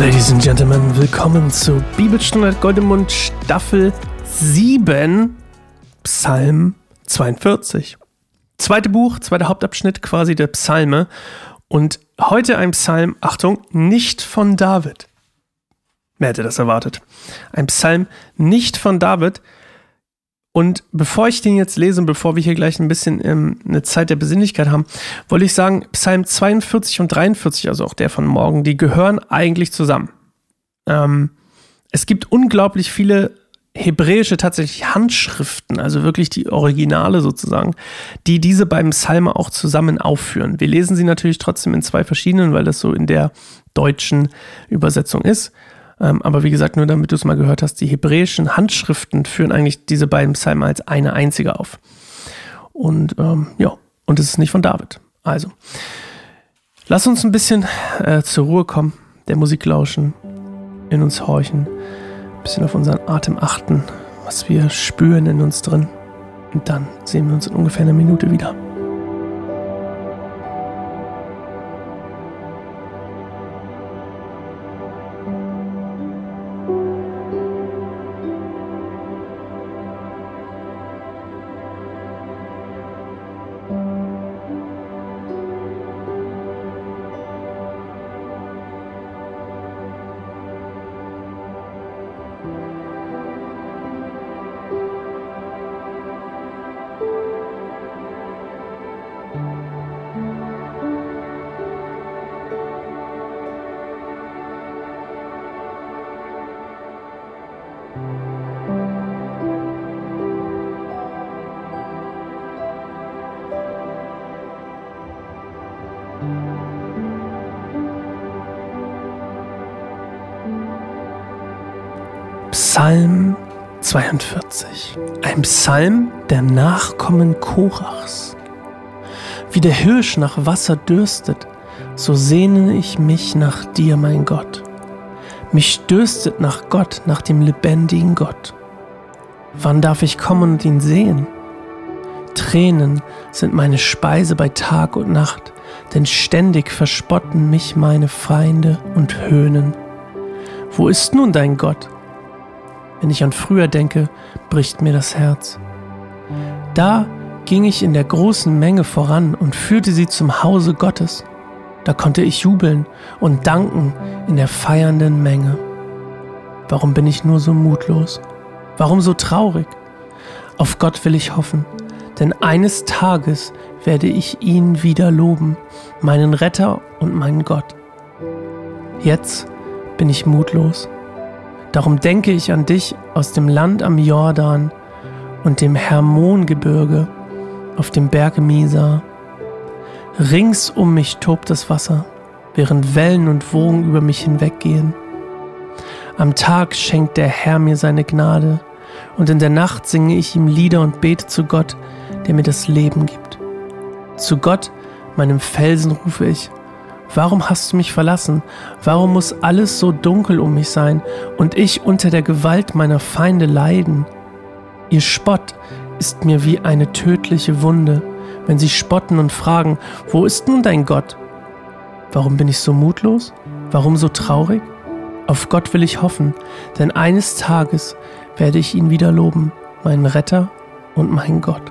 Ladies and Gentlemen, willkommen zu Bibelstunde Goldemund Staffel 7, Psalm 42. Zweite Buch, zweiter Hauptabschnitt quasi der Psalme. Und heute ein Psalm, Achtung, nicht von David. Wer hätte das erwartet? Ein Psalm nicht von David. Und bevor ich den jetzt lese und bevor wir hier gleich ein bisschen ähm, eine Zeit der Besinnlichkeit haben, wollte ich sagen, Psalm 42 und 43, also auch der von morgen, die gehören eigentlich zusammen. Ähm, es gibt unglaublich viele hebräische tatsächlich Handschriften, also wirklich die Originale sozusagen, die diese beiden Psalme auch zusammen aufführen. Wir lesen sie natürlich trotzdem in zwei verschiedenen, weil das so in der deutschen Übersetzung ist. Ähm, aber wie gesagt, nur damit du es mal gehört hast, die hebräischen Handschriften führen eigentlich diese beiden Psalmen als eine einzige auf. Und ähm, ja, und es ist nicht von David. Also, lass uns ein bisschen äh, zur Ruhe kommen, der Musik lauschen, in uns horchen, ein bisschen auf unseren Atem achten, was wir spüren in uns drin. Und dann sehen wir uns in ungefähr einer Minute wieder. Psalm 42. Ein Psalm der Nachkommen Korachs. Wie der Hirsch nach Wasser dürstet, so sehne ich mich nach dir, mein Gott. Mich dürstet nach Gott, nach dem lebendigen Gott. Wann darf ich kommen und ihn sehen? Tränen sind meine Speise bei Tag und Nacht, denn ständig verspotten mich meine Feinde und höhnen. Wo ist nun dein Gott? Wenn ich an früher denke, bricht mir das Herz. Da ging ich in der großen Menge voran und führte sie zum Hause Gottes. Da konnte ich jubeln und danken in der feiernden Menge. Warum bin ich nur so mutlos? Warum so traurig? Auf Gott will ich hoffen, denn eines Tages werde ich ihn wieder loben, meinen Retter und meinen Gott. Jetzt bin ich mutlos. Darum denke ich an dich aus dem Land am Jordan und dem Hermongebirge auf dem Berge Misa. Rings um mich tobt das Wasser, während Wellen und Wogen über mich hinweggehen. Am Tag schenkt der Herr mir seine Gnade, und in der Nacht singe ich ihm Lieder und bete zu Gott, der mir das Leben gibt. Zu Gott, meinem Felsen, rufe ich, Warum hast du mich verlassen? Warum muss alles so dunkel um mich sein und ich unter der Gewalt meiner Feinde leiden? Ihr Spott ist mir wie eine tödliche Wunde, wenn sie spotten und fragen, wo ist nun dein Gott? Warum bin ich so mutlos? Warum so traurig? Auf Gott will ich hoffen, denn eines Tages werde ich ihn wieder loben, meinen Retter und meinen Gott.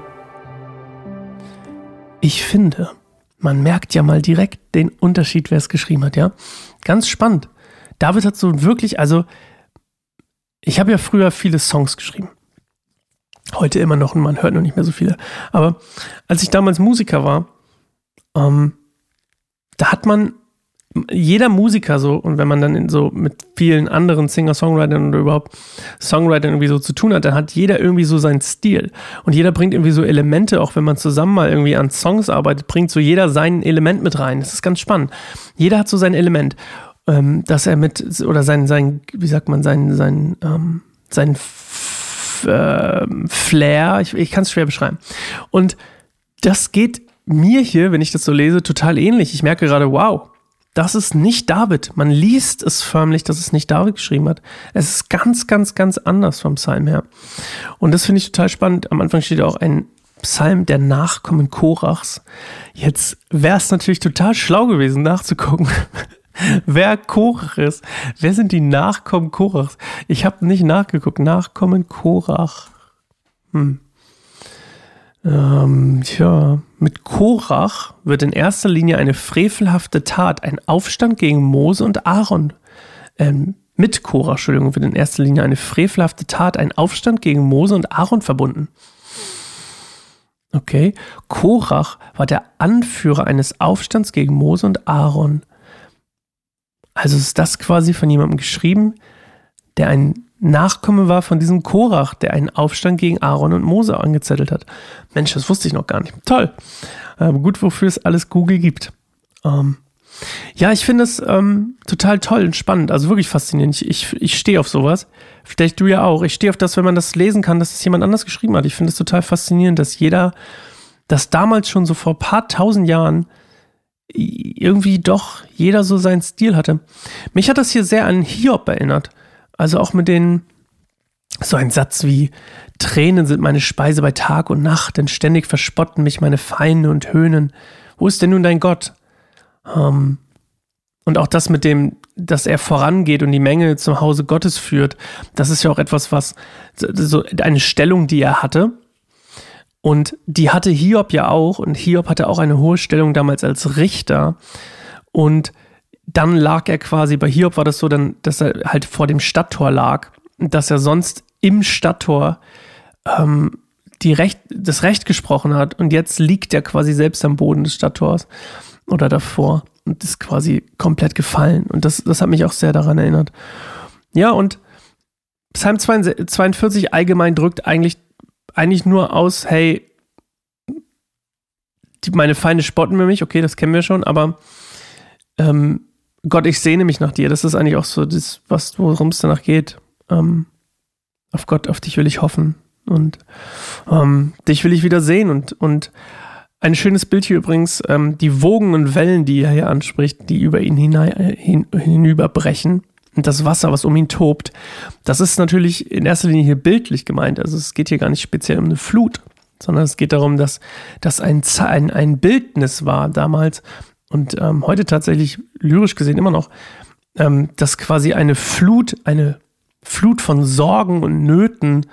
Ich finde, man merkt ja mal direkt den Unterschied, wer es geschrieben hat, ja. Ganz spannend. David hat so wirklich, also ich habe ja früher viele Songs geschrieben. Heute immer noch und man hört noch nicht mehr so viele. Aber als ich damals Musiker war, ähm, da hat man jeder Musiker so, und wenn man dann in so mit vielen anderen Singer-Songwritern oder überhaupt Songwritern irgendwie so zu tun hat, dann hat jeder irgendwie so seinen Stil. Und jeder bringt irgendwie so Elemente, auch wenn man zusammen mal irgendwie an Songs arbeitet, bringt so jeder sein Element mit rein. Das ist ganz spannend. Jeder hat so sein Element, ähm, dass er mit, oder sein, sein, wie sagt man, sein, sein, ähm, sein F äh, Flair, ich, ich kann es schwer beschreiben. Und das geht mir hier, wenn ich das so lese, total ähnlich. Ich merke gerade, wow, das ist nicht David. Man liest es förmlich, dass es nicht David geschrieben hat. Es ist ganz, ganz, ganz anders vom Psalm her. Und das finde ich total spannend. Am Anfang steht auch ein Psalm der Nachkommen Korachs. Jetzt wäre es natürlich total schlau gewesen, nachzugucken, wer Korach ist. Wer sind die Nachkommen Korachs? Ich habe nicht nachgeguckt. Nachkommen Korach. Hm. Ähm, tja, mit Korach wird in erster Linie eine frevelhafte Tat, ein Aufstand gegen Mose und Aaron. Ähm, mit Korach, Entschuldigung, wird in erster Linie eine frevelhafte Tat, ein Aufstand gegen Mose und Aaron verbunden. Okay, Korach war der Anführer eines Aufstands gegen Mose und Aaron. Also ist das quasi von jemandem geschrieben, der ein Nachkomme war von diesem Korach, der einen Aufstand gegen Aaron und Mose angezettelt hat. Mensch, das wusste ich noch gar nicht. Toll. Aber gut, wofür es alles Google gibt. Ähm, ja, ich finde es ähm, total toll und spannend, also wirklich faszinierend. Ich, ich, ich stehe auf sowas. Vielleicht du ja auch. Ich stehe auf das, wenn man das lesen kann, dass es jemand anders geschrieben hat. Ich finde es total faszinierend, dass jeder, dass damals schon so vor ein paar tausend Jahren irgendwie doch jeder so seinen Stil hatte. Mich hat das hier sehr an Hiob erinnert. Also auch mit den, so ein Satz wie, Tränen sind meine Speise bei Tag und Nacht, denn ständig verspotten mich meine Feinde und höhnen. Wo ist denn nun dein Gott? Ähm, und auch das mit dem, dass er vorangeht und die Menge zum Hause Gottes führt, das ist ja auch etwas, was, so eine Stellung, die er hatte. Und die hatte Hiob ja auch. Und Hiob hatte auch eine hohe Stellung damals als Richter. Und dann lag er quasi, bei Hiob war das so, dann, dass er halt vor dem Stadttor lag. Dass er sonst im Stadttor ähm, die Recht, das Recht gesprochen hat. Und jetzt liegt er quasi selbst am Boden des Stadttors oder davor und ist quasi komplett gefallen. Und das, das hat mich auch sehr daran erinnert. Ja, und Psalm 42 allgemein drückt eigentlich, eigentlich nur aus, hey, die, meine Feinde spotten mir mich, okay, das kennen wir schon, aber ähm, Gott, ich sehne mich nach dir. Das ist eigentlich auch so das, worum es danach geht. Ähm, auf Gott, auf dich will ich hoffen. Und ähm, dich will ich wieder sehen und, und ein schönes Bild hier übrigens, ähm, die Wogen und Wellen, die er hier anspricht, die über ihn hinein, hin, hinüberbrechen. Und das Wasser, was um ihn tobt, das ist natürlich in erster Linie hier bildlich gemeint. Also es geht hier gar nicht speziell um eine Flut, sondern es geht darum, dass das ein, ein, ein Bildnis war damals und ähm, heute tatsächlich lyrisch gesehen immer noch, ähm, dass quasi eine Flut, eine Flut von Sorgen und Nöten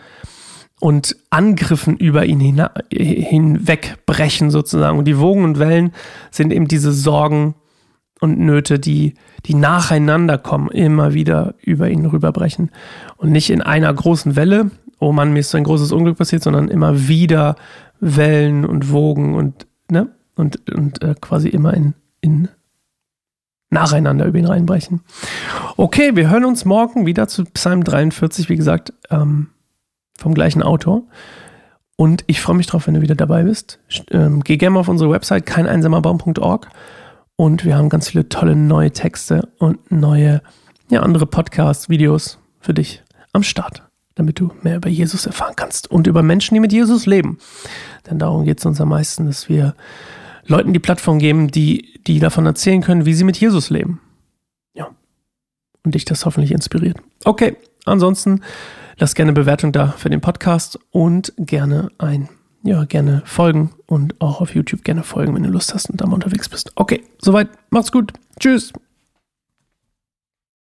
und Angriffen über ihn hin, hinwegbrechen sozusagen. Und die Wogen und Wellen sind eben diese Sorgen und Nöte, die, die nacheinander kommen, immer wieder über ihn rüberbrechen. Und nicht in einer großen Welle, oh Mann, mir ist so ein großes Unglück passiert, sondern immer wieder Wellen und Wogen und, ne? Und, und äh, quasi immer in, in nacheinander über ihn reinbrechen. Okay, wir hören uns morgen wieder zu Psalm 43. Wie gesagt, ähm, vom gleichen Autor. Und ich freue mich drauf, wenn du wieder dabei bist. Ähm, geh gerne mal auf unsere Website keineinsamerbaum.org und wir haben ganz viele tolle neue Texte und neue, ja, andere Podcasts, Videos für dich am Start, damit du mehr über Jesus erfahren kannst und über Menschen, die mit Jesus leben. Denn darum geht es uns am meisten, dass wir Leuten die Plattform geben, die, die davon erzählen können, wie sie mit Jesus leben. Ja. Und dich das hoffentlich inspiriert. Okay, ansonsten Lass gerne Bewertung da für den Podcast und gerne ein, ja, gerne folgen und auch auf YouTube gerne folgen, wenn du Lust hast und da mal unterwegs bist. Okay, soweit. Macht's gut. Tschüss.